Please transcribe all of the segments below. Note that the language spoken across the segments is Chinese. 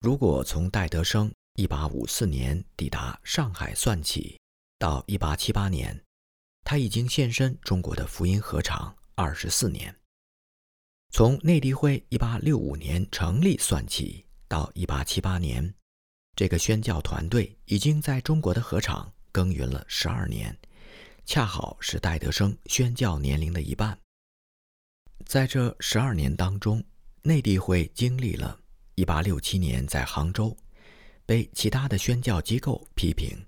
如果从戴德生1854年抵达上海算起，到1878年，他已经现身中国的福音合场二十四年。从内地会1865年成立算起，到1878年，这个宣教团队已经在中国的合场耕耘了十二年，恰好是戴德生宣教年龄的一半。在这十二年当中，内地会经历了。一八六七年，在杭州被其他的宣教机构批评；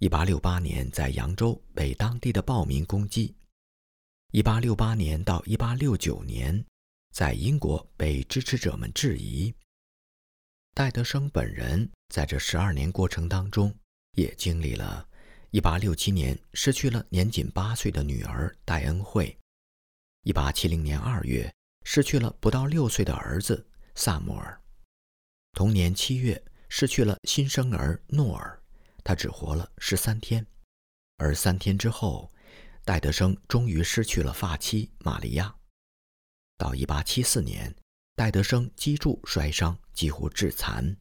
一八六八年，在扬州被当地的暴民攻击；一八六八年到一八六九年，在英国被支持者们质疑。戴德生本人在这十二年过程当中，也经历了：一八六七年失去了年仅八岁的女儿戴恩惠；一八七零年二月失去了不到六岁的儿子萨摩尔。同年七月，失去了新生儿诺尔，他只活了十三天。而三天之后，戴德生终于失去了发妻玛利亚。到一八七四年，戴德生脊柱摔伤，几乎致残。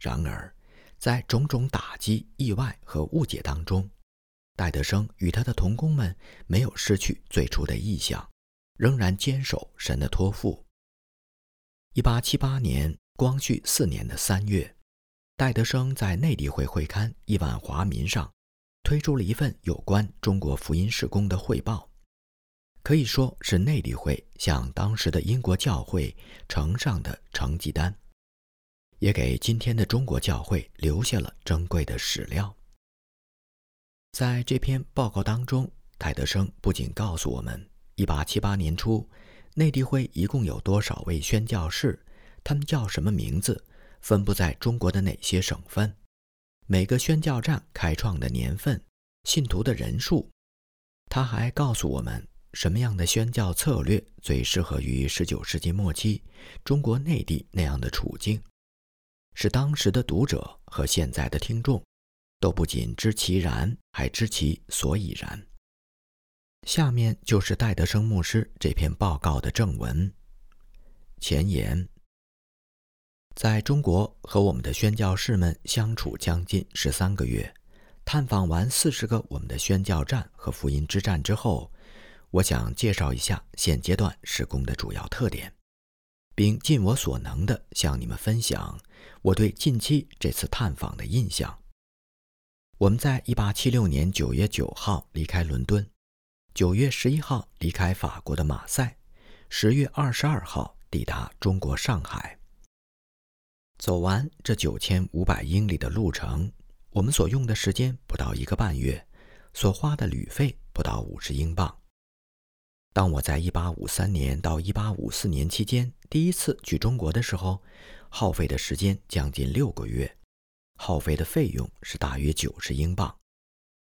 然而，在种种打击、意外和误解当中，戴德生与他的同工们没有失去最初的意向，仍然坚守神的托付。一八七八年。光绪四年的三月，戴德生在内地会会刊《亿万华民》上推出了一份有关中国福音事工的汇报，可以说是内地会向当时的英国教会呈上的成绩单，也给今天的中国教会留下了珍贵的史料。在这篇报告当中，戴德生不仅告诉我们，1878年初，内地会一共有多少位宣教士。他们叫什么名字？分布在中国的哪些省份？每个宣教站开创的年份，信徒的人数。他还告诉我们，什么样的宣教策略最适合于19世纪末期中国内地那样的处境，使当时的读者和现在的听众都不仅知其然，还知其所以然。下面就是戴德生牧师这篇报告的正文。前言。在中国和我们的宣教士们相处将近十三个月，探访完四十个我们的宣教站和福音之战之后，我想介绍一下现阶段施工的主要特点，并尽我所能地向你们分享我对近期这次探访的印象。我们在一八七六年九月九号离开伦敦，九月十一号离开法国的马赛，十月二十二号抵达中国上海。走完这九千五百英里的路程，我们所用的时间不到一个半月，所花的旅费不到五十英镑。当我在一八五三年到一八五四年期间第一次去中国的时候，耗费的时间将近六个月，耗费的费用是大约九十英镑。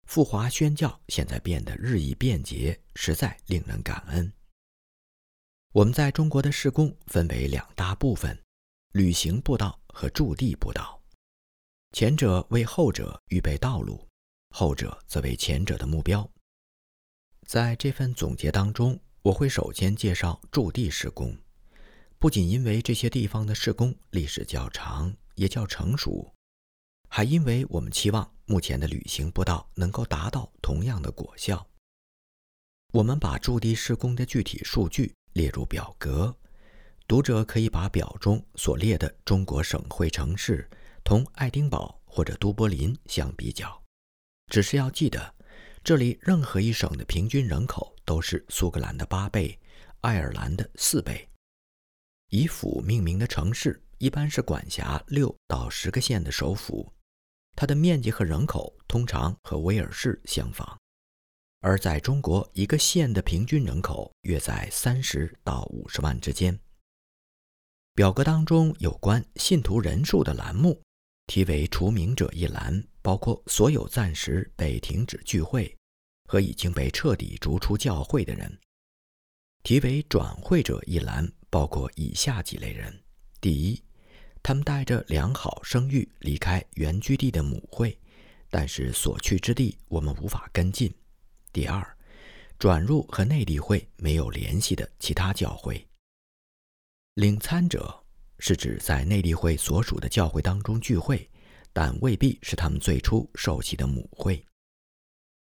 富华宣教现在变得日益便捷，实在令人感恩。我们在中国的施工分为两大部分。旅行步道和驻地步道，前者为后者预备道路，后者则为前者的目标。在这份总结当中，我会首先介绍驻地施工，不仅因为这些地方的施工历史较长，也较成熟，还因为我们期望目前的旅行步道能够达到同样的果效。我们把驻地施工的具体数据列入表格。读者可以把表中所列的中国省会城市同爱丁堡或者都柏林相比较，只是要记得，这里任何一省的平均人口都是苏格兰的八倍，爱尔兰的四倍。以府命名的城市一般是管辖六到十个县的首府，它的面积和人口通常和威尔士相仿，而在中国，一个县的平均人口约在三十到五十万之间。表格当中有关信徒人数的栏目，题为“除名者”一栏，包括所有暂时被停止聚会和已经被彻底逐出教会的人；题为“转会者”一栏，包括以下几类人：第一，他们带着良好声誉离开原居地的母会，但是所去之地我们无法跟进；第二，转入和内地会没有联系的其他教会。领参者是指在内地会所属的教会当中聚会，但未必是他们最初受洗的母会。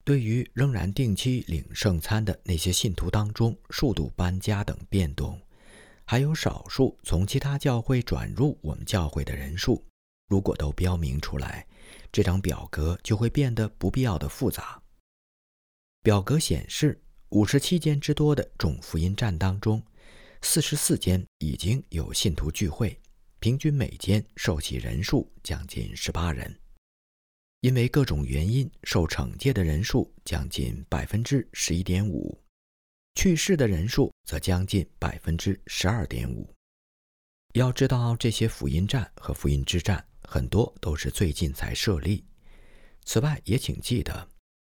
对于仍然定期领圣餐的那些信徒当中，数度搬家等变动，还有少数从其他教会转入我们教会的人数，如果都标明出来，这张表格就会变得不必要的复杂。表格显示，五十七间之多的众福音站当中，四十四间已经有信徒聚会，平均每间受洗人数将近十八人。因为各种原因受惩戒的人数将近百分之十一点五，去世的人数则将近百分之十二点五。要知道，这些福音站和福音之站很多都是最近才设立。此外，也请记得，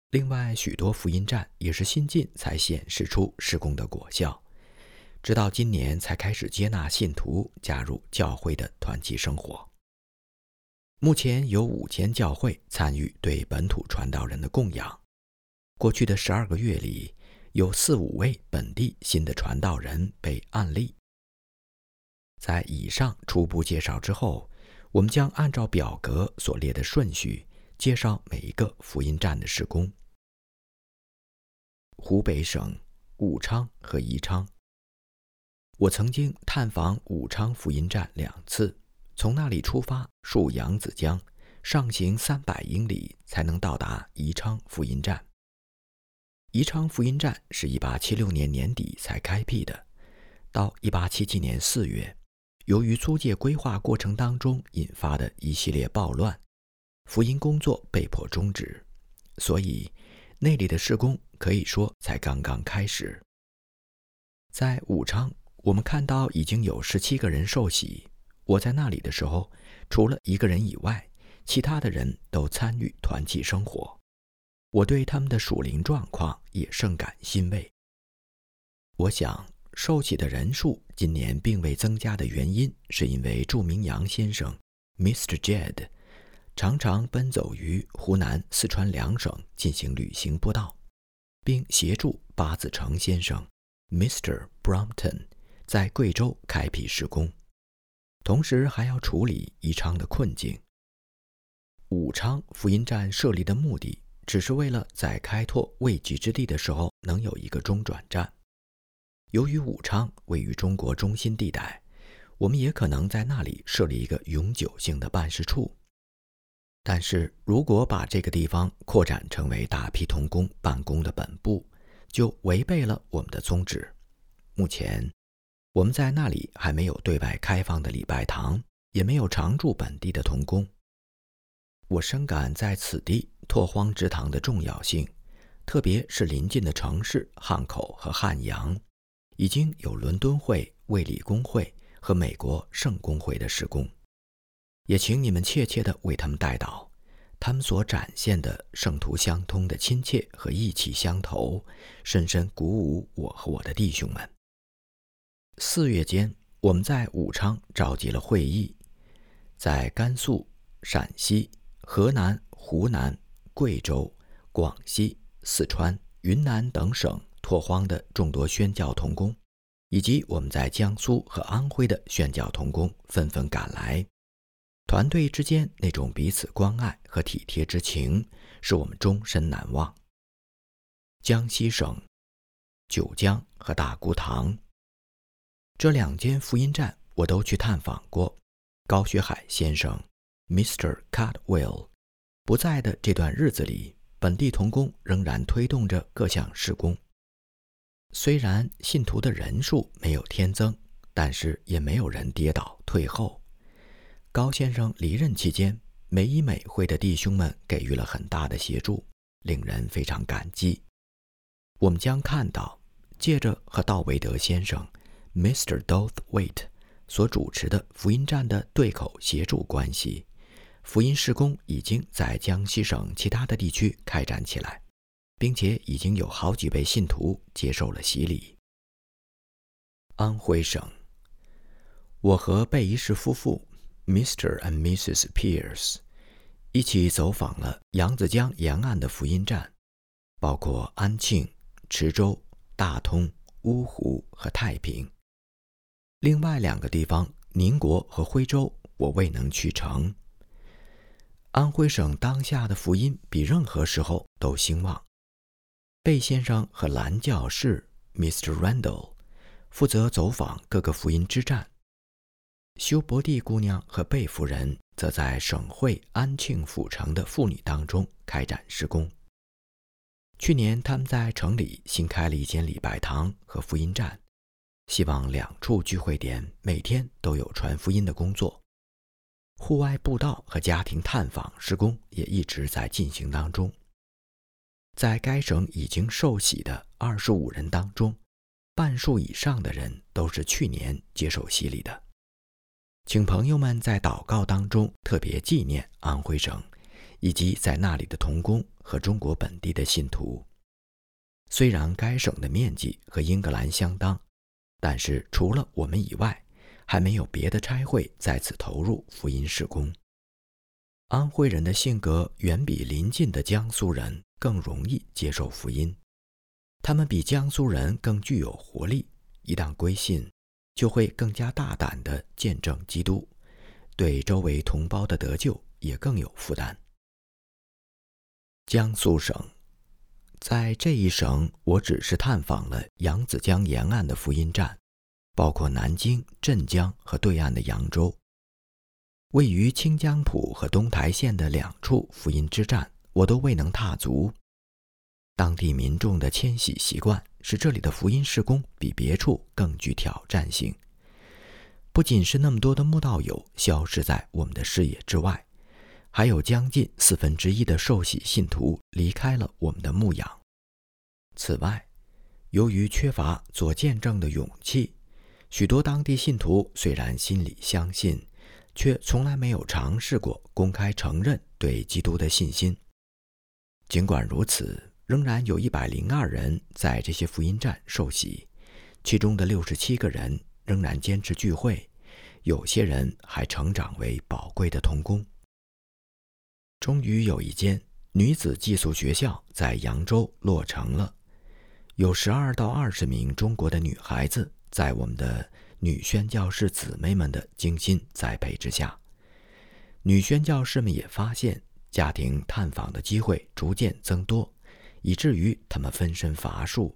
另外许多福音站也是新近才显示出施工的果效，直到今年才开始接纳信徒加入教会的团契生活。目前有五间教会参与对本土传道人的供养。过去的十二个月里，有四五位本地新的传道人被案例。在以上初步介绍之后，我们将按照表格所列的顺序介绍每一个福音站的施工。湖北省武昌和宜昌，我曾经探访武昌福音站两次。从那里出发，溯扬子江，上行三百英里才能到达宜昌福音站。宜昌福音站是一八七六年年底才开辟的，到一八七七年四月，由于租界规划过程当中引发的一系列暴乱，福音工作被迫终止，所以那里的施工可以说才刚刚开始。在武昌，我们看到已经有十七个人受洗。我在那里的时候，除了一个人以外，其他的人都参与团契生活。我对他们的属灵状况也甚感欣慰。我想，受洗的人数今年并未增加的原因，是因为著名杨先生 Mr. Jed 常常奔走于湖南、四川两省进行旅行播道，并协助八字成先生 Mr. Brompton 在贵州开辟施工。同时还要处理宜昌的困境。武昌福音站设立的目的，只是为了在开拓未及之地的时候能有一个中转站。由于武昌位于中国中心地带，我们也可能在那里设立一个永久性的办事处。但是如果把这个地方扩展成为大批童工办公的本部，就违背了我们的宗旨。目前。我们在那里还没有对外开放的礼拜堂，也没有常驻本地的童工。我深感在此地拓荒之堂的重要性，特别是临近的城市汉口和汉阳，已经有伦敦会、卫理公会和美国圣公会的施工。也请你们切切地为他们代祷，他们所展现的圣徒相通的亲切和意气相投，深深鼓舞我和我的弟兄们。四月间，我们在武昌召集了会议，在甘肃、陕西、河南、湖南、贵州、广西、四川、云南等省拓荒的众多宣教同工，以及我们在江苏和安徽的宣教同工纷纷赶来。团队之间那种彼此关爱和体贴之情，使我们终身难忘。江西省九江和大沽塘。这两间福音站我都去探访过。高学海先生 （Mr. Cutwell） 不在的这段日子里，本地童工仍然推动着各项施工。虽然信徒的人数没有添增，但是也没有人跌倒退后。高先生离任期间，美以美会的弟兄们给予了很大的协助，令人非常感激。我们将看到，借着和道维德先生。Mr. Dothwaite 所主持的福音站的对口协助关系，福音施工已经在江西省其他的地区开展起来，并且已经有好几位信徒接受了洗礼。安徽省，我和贝伊士夫妇 Mr. and Mrs. Pierce 一起走访了扬子江沿岸的福音站，包括安庆、池州、大通、芜湖和太平。另外两个地方宁国和徽州，我未能去成。安徽省当下的福音比任何时候都兴旺。贝先生和蓝教士 Mr. Randall 负责走访各个福音之战。修伯蒂姑娘和贝夫人则在省会安庆府城的妇女当中开展施工。去年，他们在城里新开了一间礼拜堂和福音站，希望两处聚会点每天都有传福音的工作。户外布道和家庭探访施工也一直在进行当中。在该省已经受洗的二十五人当中，半数以上的人都是去年接受洗礼的。请朋友们在祷告当中特别纪念安徽省，以及在那里的童工和中国本地的信徒。虽然该省的面积和英格兰相当，但是除了我们以外，还没有别的差会在此投入福音事工。安徽人的性格远比邻近的江苏人更容易接受福音，他们比江苏人更具有活力，一旦归信。就会更加大胆地见证基督，对周围同胞的得救也更有负担。江苏省，在这一省，我只是探访了扬子江沿岸的福音站，包括南京、镇江和对岸的扬州。位于清江浦和东台县的两处福音之站，我都未能踏足。当地民众的迁徙习惯使这里的福音事工比别处更具挑战性。不仅是那么多的慕道友消失在我们的视野之外，还有将近四分之一的受洗信徒离开了我们的牧养。此外，由于缺乏做见证的勇气，许多当地信徒虽然心里相信，却从来没有尝试过公开承认对基督的信心。尽管如此。仍然有一百零二人在这些福音站受洗，其中的六十七个人仍然坚持聚会，有些人还成长为宝贵的童工。终于有一间女子寄宿学校在扬州落成了，有十二到二十名中国的女孩子在我们的女宣教士姊妹们的精心栽培之下，女宣教士们也发现家庭探访的机会逐渐增多。以至于他们分身乏术。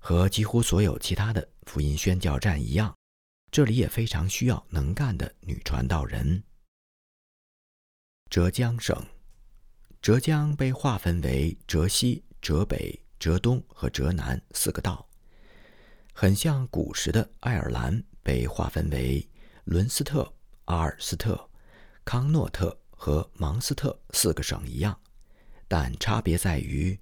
和几乎所有其他的福音宣教站一样，这里也非常需要能干的女传道人。浙江省，浙江被划分为浙西、浙北、浙东和浙南四个道，很像古时的爱尔兰被划分为伦斯特、阿尔斯特、康诺特和芒斯特四个省一样。但差别在于，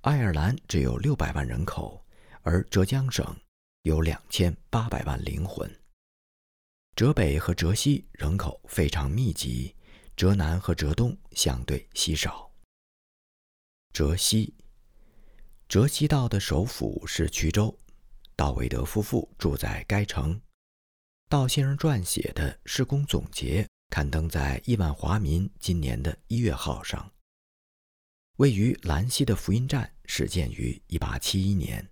爱尔兰只有六百万人口，而浙江省有两千八百万灵魂。浙北和浙西人口非常密集，浙南和浙东相对稀少。浙西，浙西道的首府是衢州，道维德夫妇住在该城。道先生撰写的施工总结刊登在《亿万华民》今年的一月号上。位于兰溪的福音站始建于1871年，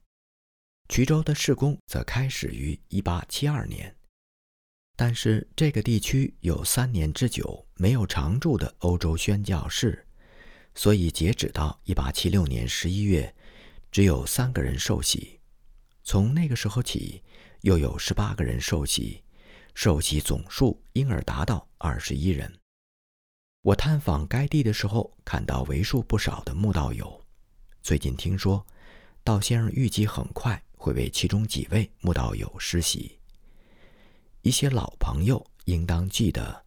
衢州的施工则开始于1872年。但是这个地区有三年之久没有常驻的欧洲宣教士，所以截止到1876年11月，只有三个人受洗。从那个时候起，又有18个人受洗，受洗总数因而达到21人。我探访该地的时候，看到为数不少的慕道友。最近听说，道先生预计很快会为其中几位慕道友施洗。一些老朋友应当记得，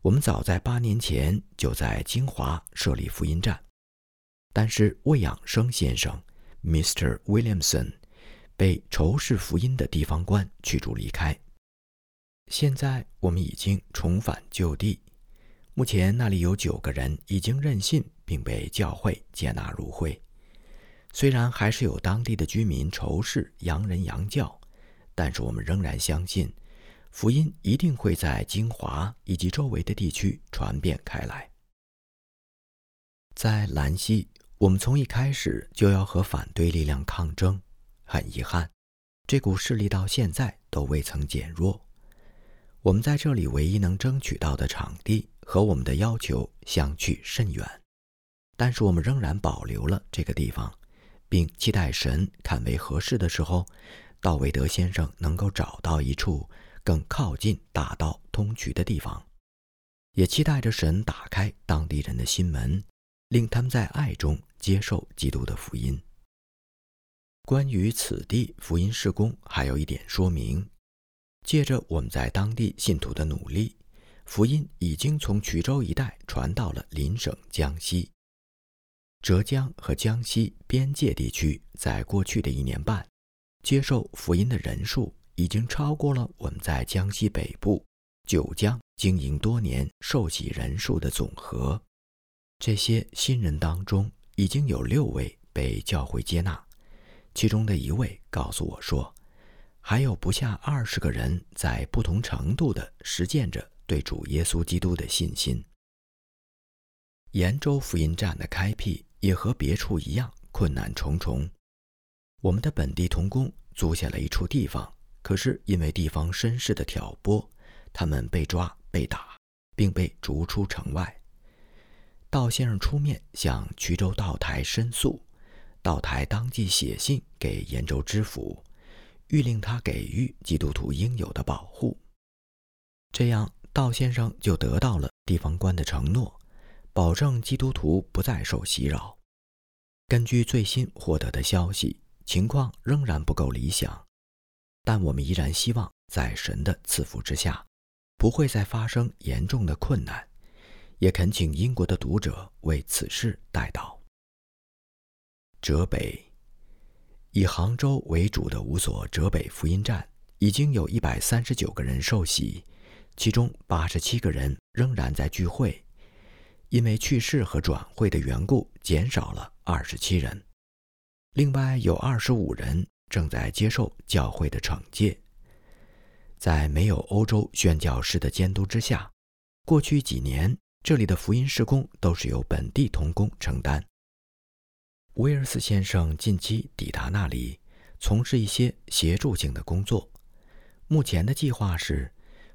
我们早在八年前就在金华设立福音站，但是魏养生先生 （Mr. Williamson） 被仇视福音的地方官驱逐离开。现在我们已经重返旧地。目前那里有九个人已经认信并被教会接纳入会，虽然还是有当地的居民仇视洋人洋教，但是我们仍然相信，福音一定会在金华以及周围的地区传遍开来。在兰溪，我们从一开始就要和反对力量抗争，很遗憾，这股势力到现在都未曾减弱。我们在这里唯一能争取到的场地和我们的要求相去甚远，但是我们仍然保留了这个地方，并期待神看为合适的时候，道维德先生能够找到一处更靠近大道通衢的地方，也期待着神打开当地人的心门，令他们在爱中接受基督的福音。关于此地福音事工，还有一点说明：借着我们在当地信徒的努力，福音已经从衢州一带传到了邻省江西、浙江和江西边界地区。在过去的一年半，接受福音的人数已经超过了我们在江西北部九江经营多年受洗人数的总和。这些新人当中，已经有六位被教会接纳。其中的一位告诉我说，还有不下二十个人在不同程度地实践着对主耶稣基督的信心。延州福音站的开辟也和别处一样困难重重。我们的本地童工租下了一处地方，可是因为地方绅士的挑拨，他们被抓、被打，并被逐出城外。道先生出面向衢州道台申诉。道台当即写信给延州知府，欲令他给予基督徒应有的保护。这样，道先生就得到了地方官的承诺，保证基督徒不再受袭扰。根据最新获得的消息，情况仍然不够理想，但我们依然希望在神的赐福之下，不会再发生严重的困难，也恳请英国的读者为此事代祷。浙北，以杭州为主的五所浙北福音站，已经有一百三十九个人受洗，其中八十七个人仍然在聚会，因为去世和转会的缘故，减少了二十七人。另外有二十五人正在接受教会的惩戒。在没有欧洲宣教师的监督之下，过去几年这里的福音施工都是由本地童工承担。威尔斯先生近期抵达那里，从事一些协助性的工作。目前的计划是，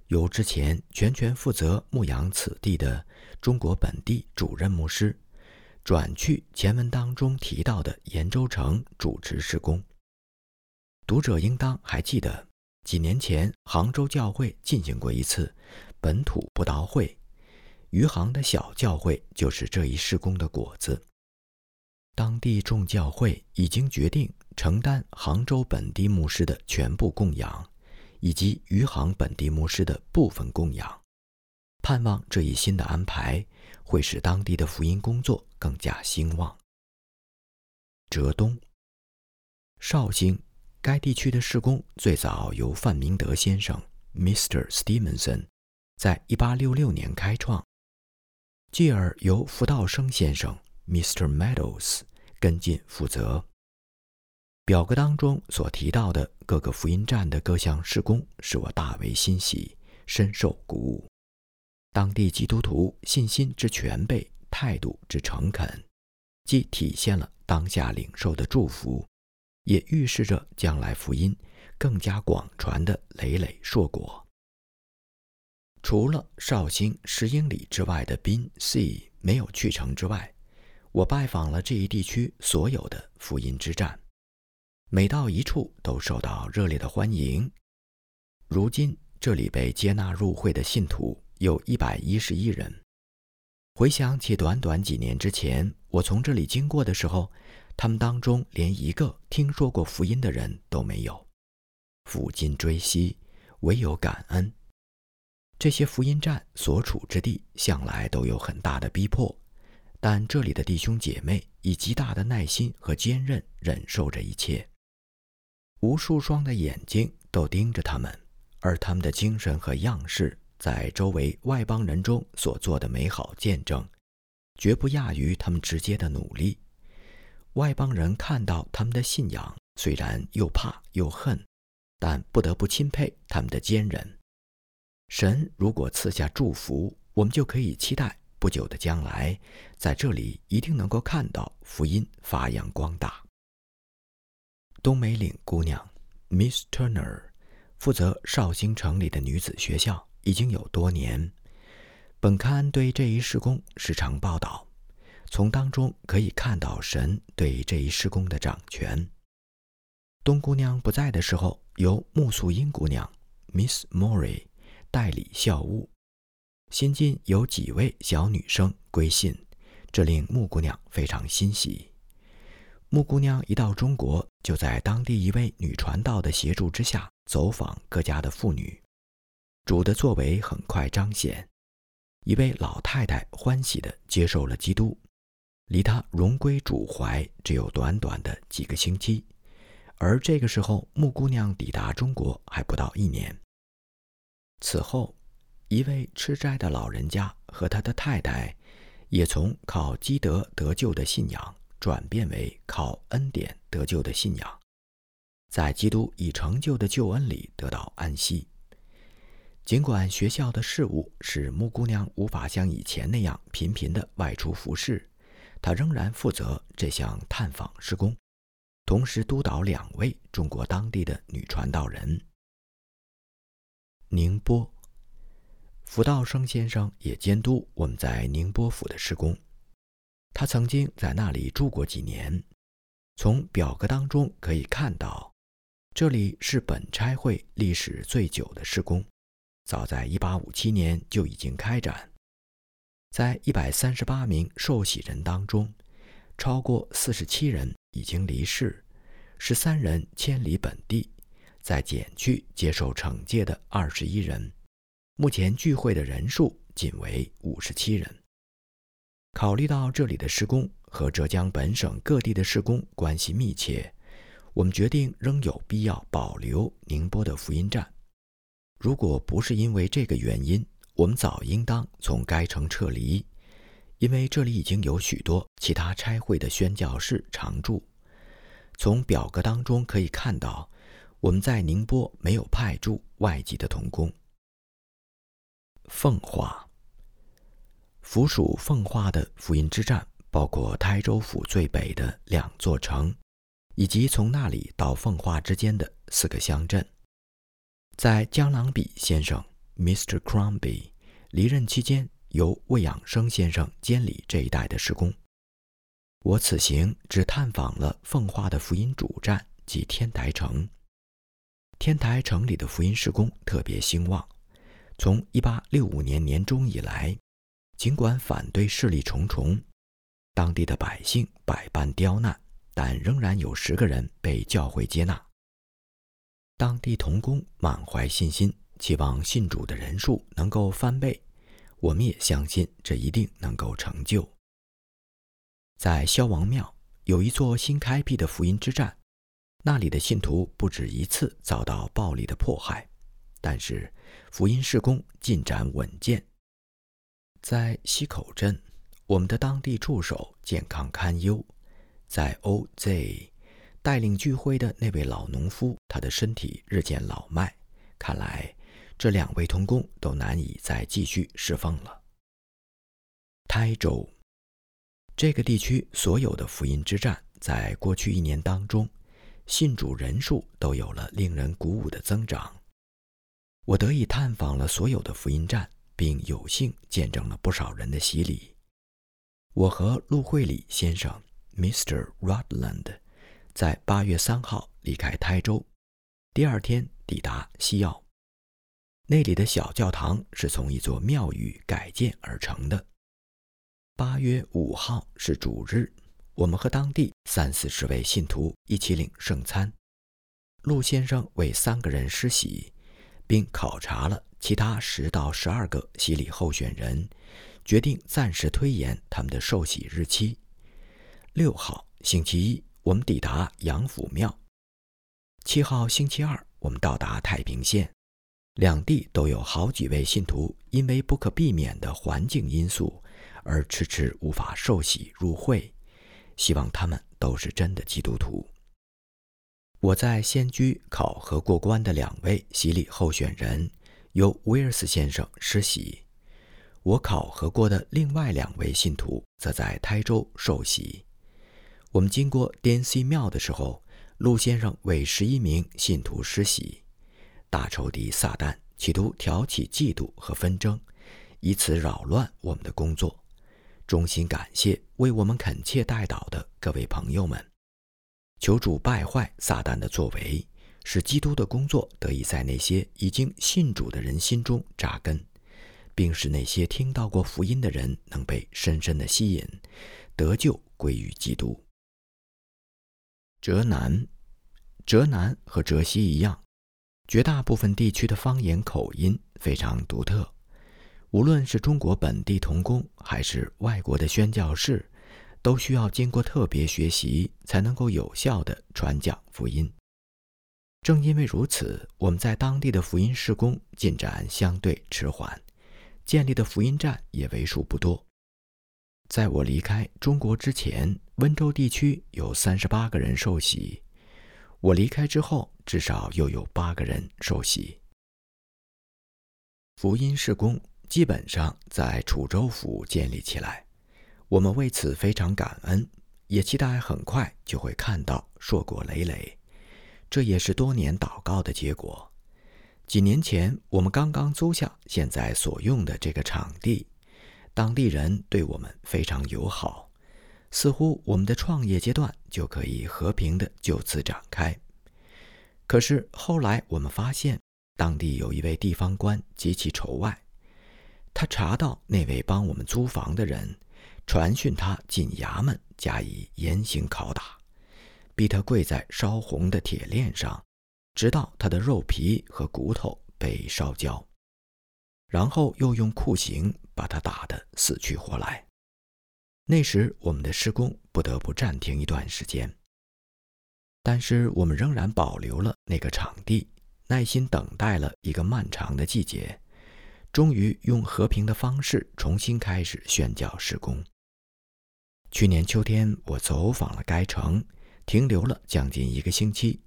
由之前全权负责牧养此地的中国本地主任牧师，转去前文当中提到的延州城主持施工。读者应当还记得，几年前杭州教会进行过一次本土布道会，余杭的小教会就是这一施工的果子。当地众教会已经决定承担杭州本地牧师的全部供养，以及余杭本地牧师的部分供养，盼望这一新的安排会使当地的福音工作更加兴旺。浙东、绍兴该地区的施工最早由范明德先生 （Mr. Stevenson） 在1866年开创，继而由福道生先生。Mr. Meadows 跟进负责。表格当中所提到的各个福音站的各项施工，使我大为欣喜，深受鼓舞。当地基督徒信心之全备，态度之诚恳，既体现了当下领受的祝福，也预示着将来福音更加广传的累累硕果。除了绍兴十英里之外的宾 C 没有去成之外，我拜访了这一地区所有的福音之站，每到一处都受到热烈的欢迎。如今这里被接纳入会的信徒有一百一十一人。回想起短短几年之前我从这里经过的时候，他们当中连一个听说过福音的人都没有。抚今追昔，唯有感恩。这些福音站所处之地向来都有很大的逼迫。但这里的弟兄姐妹以极大的耐心和坚韧忍受着一切，无数双的眼睛都盯着他们，而他们的精神和样式在周围外邦人中所做的美好见证，绝不亚于他们直接的努力。外邦人看到他们的信仰，虽然又怕又恨，但不得不钦佩他们的坚韧。神如果赐下祝福，我们就可以期待。不久的将来，在这里一定能够看到福音发扬光大。东梅岭姑娘 Miss Turner 负责绍兴城里的女子学校，已经有多年。本刊对这一施工时常报道，从当中可以看到神对这一施工的掌权。冬姑娘不在的时候，由木素英姑娘 （Miss Mori） 代理校务。新近有几位小女生归信，这令木姑娘非常欣喜。木姑娘一到中国，就在当地一位女传道的协助之下，走访各家的妇女。主的作为很快彰显。一位老太太欢喜地接受了基督，离他荣归主怀只有短短的几个星期，而这个时候木姑娘抵达中国还不到一年。此后，一位吃斋的老人家和他的太太，也从靠积德得救的信仰转变为靠恩典得救的信仰，在基督已成就的救恩里得到安息。尽管学校的事务使木姑娘无法像以前那样频频地外出服侍，他仍然负责这项探访施工，同时督导两位中国当地的女传道人。宁波，福道生先生也监督我们在宁波府的施工，他曾经在那里住过几年。从表格当中可以看到，这里是本差会历史最久的施工。早在1857年就已经开展，在138名受洗人当中，超过47人已经离世，13人迁离本地，再减去接受惩戒的21人，目前聚会的人数仅为57人。考虑到这里的施工和浙江本省各地的施工关系密切，我们决定仍有必要保留宁波的福音站。如果不是因为这个原因，我们早应当从该城撤离，因为这里已经有许多其他差会的宣教士常住。从表格当中可以看到，我们在宁波没有派驻外籍的童工。奉化，府属奉化的福音之站包括台州府最北的两座城，以及从那里到奉化之间的四个乡镇。在江郎比先生 （Mr. Crombie） 离任期间，由魏养生先生监理这一带的施工。我此行只探访了奉化的福音主站及天台城。天台城里的福音施工特别兴旺。从1865年年中以来，尽管反对势力重重，当地的百姓百般刁难，但仍然有十个人被教会接纳。当地童工满怀信心，期望信主的人数能够翻倍。我们也相信这一定能够成就。在萧王庙有一座新开辟的福音之站，那里的信徒不止一次遭到暴力的迫害，但是福音事工进展稳健。在溪口镇，我们的当地助手健康堪忧，在 OZ。带领聚会的那位老农夫，他的身体日渐老迈，看来这两位童工都难以再继续侍奉了。台州这个地区所有的福音之战，在过去一年当中，信主人数都有了令人鼓舞的增长。我得以探访了所有的福音站，并有幸见证了不少人的洗礼。我和陆惠礼先生 （Mr. Rutland）。在八月三号离开台州，第二天抵达西澳。那里的小教堂是从一座庙宇改建而成的。八月五号是主日，我们和当地三四十位信徒一起领圣餐。陆先生为三个人施洗，并考察了其他十到十二个洗礼候选人，决定暂时推延他们的受洗日期。六号星期一。我们抵达杨府庙。七号星期二，我们到达太平县。两地都有好几位信徒因为不可避免的环境因素而迟迟无法受洗入会，希望他们都是真的基督徒。我在仙居考核过关的两位洗礼候选人由威尔斯先生施洗，我考核过的另外两位信徒则在台州受洗。我们经过滇西庙的时候，陆先生为十一名信徒施洗，大仇敌撒旦企图挑起嫉妒和纷争，以此扰乱我们的工作。衷心感谢为我们恳切代祷的各位朋友们。求主败坏撒旦的作为，使基督的工作得以在那些已经信主的人心中扎根，并使那些听到过福音的人能被深深的吸引，得救归于基督。哲南，哲南和哲西一样，绝大部分地区的方言口音非常独特。无论是中国本地童工，还是外国的宣教士。都需要经过特别学习，才能够有效地传讲福音。正因为如此，我们在当地的福音施工进展相对迟缓，建立的福音站也为数不多。在我离开中国之前，温州地区有三十八个人受洗；我离开之后，至少又有八个人受洗。福音施工基本上在楚州府建立起来。我们为此非常感恩，也期待很快就会看到硕果累累。这也是多年祷告的结果。几年前，我们刚刚租下现在所用的这个场地，当地人对我们非常友好，似乎我们的创业阶段就可以和平的就此展开。可是后来我们发现，当地有一位地方官极其仇外，他查到那位帮我们租房的人。传讯他进衙门，加以严刑拷打，逼他跪在烧红的铁链上，直到他的肉皮和骨头被烧焦，然后又用酷刑把他打得死去活来。那时我们的施工不得不暂停一段时间，但是我们仍然保留了那个场地，耐心等待了一个漫长的季节，终于用和平的方式重新开始宣教施工。去年秋天，我走访了该城，停留了将近一个星期，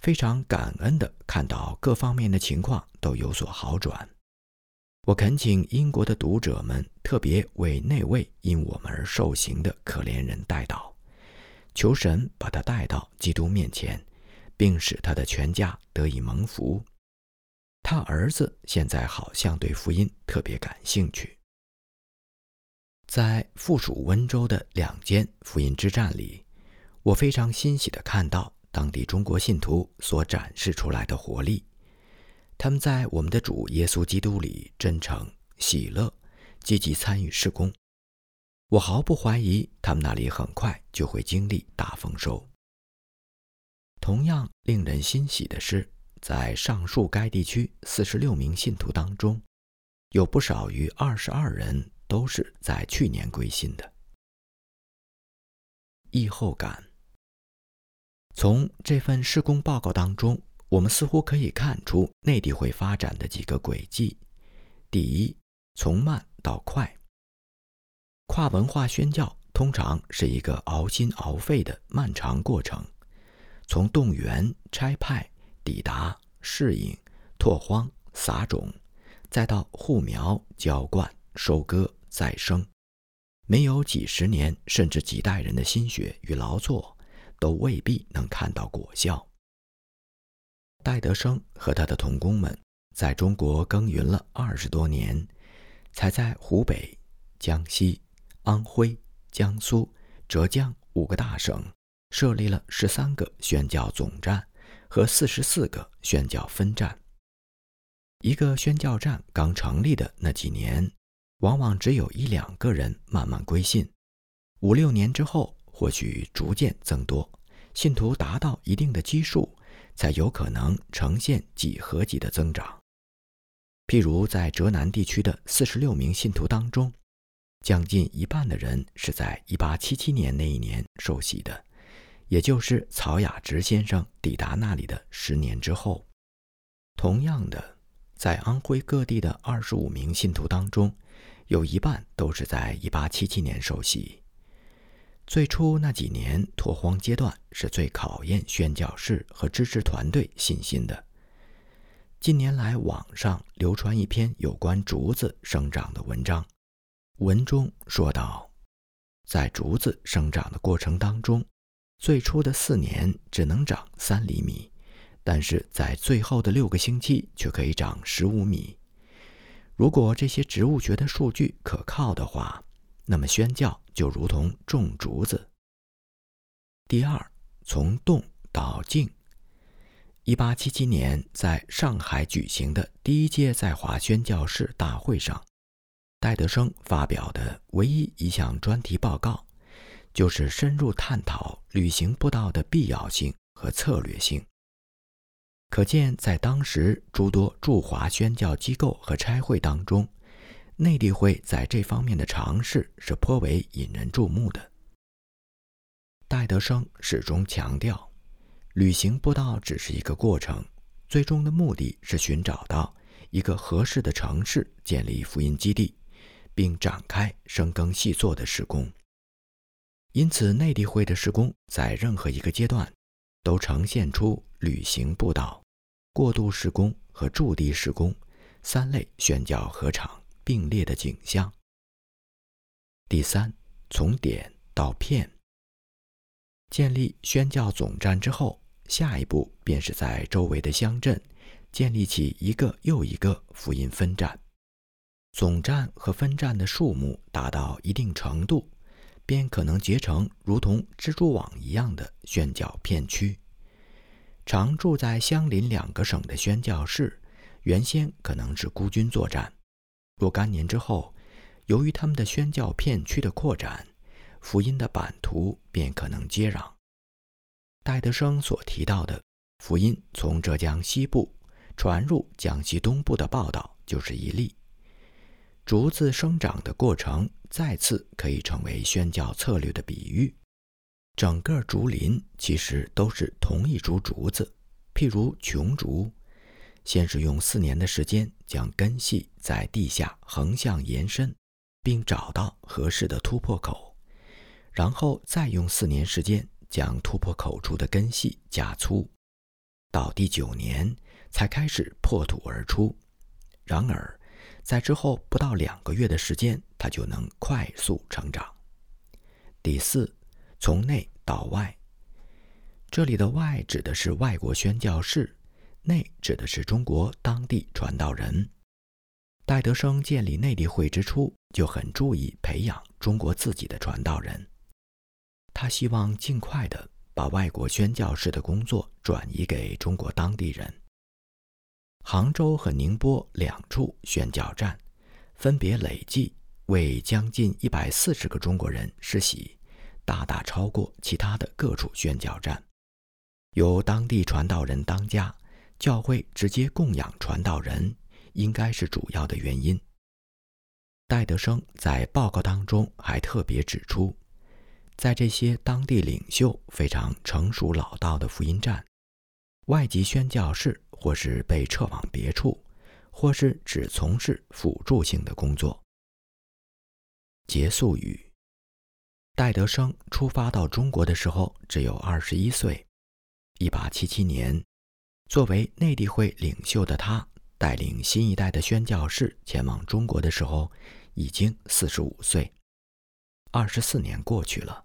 非常感恩地看到各方面的情况都有所好转。我恳请英国的读者们特别为那位因我们而受刑的可怜人代祷，求神把他带到基督面前，并使他的全家得以蒙福。他儿子现在好像对福音特别感兴趣。在附属温州的两间福音之战里，我非常欣喜地看到当地中国信徒所展示出来的活力。他们在我们的主耶稣基督里真诚、喜乐、积极参与施工。我毫不怀疑他们那里很快就会经历大丰收。同样令人欣喜的是，在上述该地区四十六名信徒当中，有不少于二十二人。都是在去年归信的。译后感。从这份施工报告当中，我们似乎可以看出内地会发展的几个轨迹：第一，从慢到快。跨文化宣教通常是一个熬心熬肺的漫长过程，从动员、拆派、抵达、适应、拓荒、撒种，再到护苗、浇灌、收割。再生，没有几十年甚至几代人的心血与劳作，都未必能看到果效。戴德生和他的同工们在中国耕耘了二十多年，才在湖北、江西、安徽、江苏、浙江五个大省设立了十三个宣教总站和四十四个宣教分站。一个宣教站刚成立的那几年。往往只有一两个人慢慢归信，五六年之后，或许逐渐增多，信徒达到一定的基数，才有可能呈现几何级的增长。譬如在浙南地区的四十六名信徒当中，将近一半的人是在一八七七年那一年受洗的，也就是曹雅直先生抵达那里的十年之后。同样的，在安徽各地的二十五名信徒当中，有一半都是在1877年受洗。最初那几年拓荒阶段是最考验宣教士和支持团队信心的。近年来，网上流传一篇有关竹子生长的文章，文中说道，在竹子生长的过程当中，最初的四年只能长三厘米，但是在最后的六个星期却可以长十五米。如果这些植物学的数据可靠的话，那么宣教就如同种竹子。第二，从动到静。一八七七年在上海举行的第一届在华宣教士大会上，戴德生发表的唯一一项专题报告，就是深入探讨旅行布道的必要性和策略性。可见，在当时诸多驻华宣教机构和差会当中，内地会在这方面的尝试是颇为引人注目的。戴德生始终强调，旅行布道只是一个过程，最终的目的是寻找到一个合适的城市，建立福音基地，并展开深耕细作的施工。因此，内地会的施工在任何一个阶段，都呈现出旅行布道。过渡施工和驻地施工三类宣教合场并列的景象。第三，从点到片。建立宣教总站之后，下一步便是在周围的乡镇建立起一个又一个福音分站。总站和分站的数目达到一定程度，便可能结成如同蜘蛛网一样的宣教片区。常住在相邻两个省的宣教士，原先可能是孤军作战。若干年之后，由于他们的宣教片区的扩展，福音的版图便可能接壤。戴德生所提到的福音从浙江西部传入江西东部的报道，就是一例。竹子生长的过程，再次可以成为宣教策略的比喻。整个竹林其实都是同一株竹子，譬如琼竹，先是用四年的时间将根系在地下横向延伸，并找到合适的突破口，然后再用四年时间将突破口处的根系加粗，到第九年才开始破土而出。然而，在之后不到两个月的时间，它就能快速成长。第四。从内到外，这里的“外”指的是外国宣教士，内指的是中国当地传道人。戴德生建立内地会之初，就很注意培养中国自己的传道人。他希望尽快的把外国宣教士的工作转移给中国当地人。杭州和宁波两处宣教站，分别累计为将近一百四十个中国人施洗。大大超过其他的各处宣教站，由当地传道人当家，教会直接供养传道人，应该是主要的原因。戴德生在报告当中还特别指出，在这些当地领袖非常成熟老道的福音站，外籍宣教士或是被撤往别处，或是只从事辅助性的工作。结束语。戴德生出发到中国的时候只有二十一岁。一八七七年，作为内地会领袖的他，带领新一代的宣教士前往中国的时候，已经四十五岁。二十四年过去了，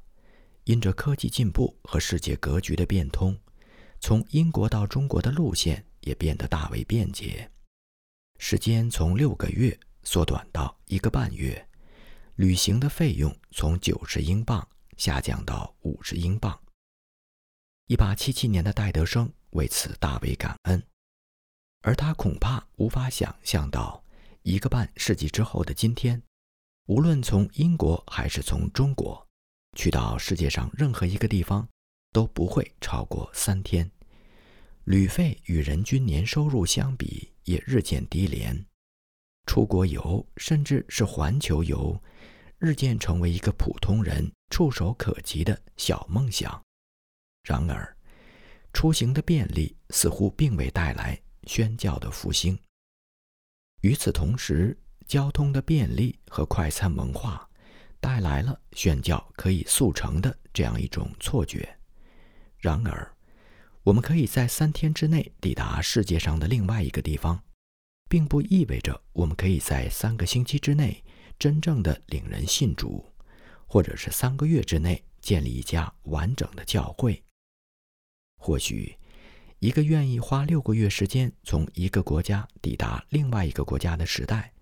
因着科技进步和世界格局的变通，从英国到中国的路线也变得大为便捷，时间从六个月缩短到一个半月。旅行的费用从九十英镑下降到五十英镑。一八七七年的戴德生为此大为感恩，而他恐怕无法想象到一个半世纪之后的今天，无论从英国还是从中国，去到世界上任何一个地方都不会超过三天，旅费与人均年收入相比也日渐低廉。出国游，甚至是环球游，日渐成为一个普通人触手可及的小梦想。然而，出行的便利似乎并未带来宣教的复兴。与此同时，交通的便利和快餐文化带来了宣教可以速成的这样一种错觉。然而，我们可以在三天之内抵达世界上的另外一个地方。并不意味着我们可以在三个星期之内真正的领人信主，或者是三个月之内建立一家完整的教会。或许，一个愿意花六个月时间从一个国家抵达另外一个国家的时代，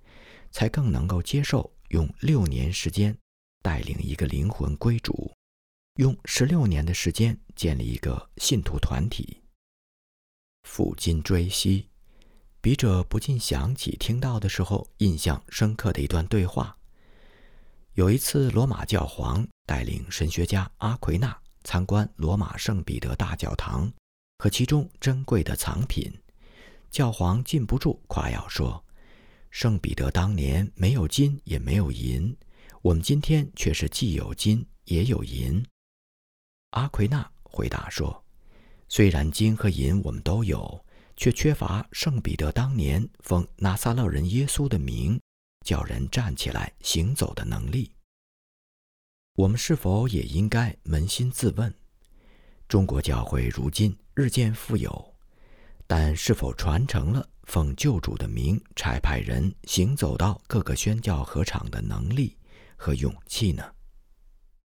才更能够接受用六年时间带领一个灵魂归主，用十六年的时间建立一个信徒团体。抚今追昔，笔者不禁想起听到的时候印象深刻的一段对话。有一次，罗马教皇带领神学家阿奎那参观罗马圣彼得大教堂。和其中珍贵的藏品，教皇禁不住夸耀说：“圣彼得当年没有金也没有银，我们今天却是既有金也有银。”阿奎那回答说：“虽然金和银我们都有，却缺乏圣彼得当年奉拿撒勒人耶稣的名叫人站起来行走的能力。我们是否也应该扪心自问？中国教会如今？”日渐富有，但是否传承了奉救主的名差派人行走到各个宣教合场的能力和勇气呢？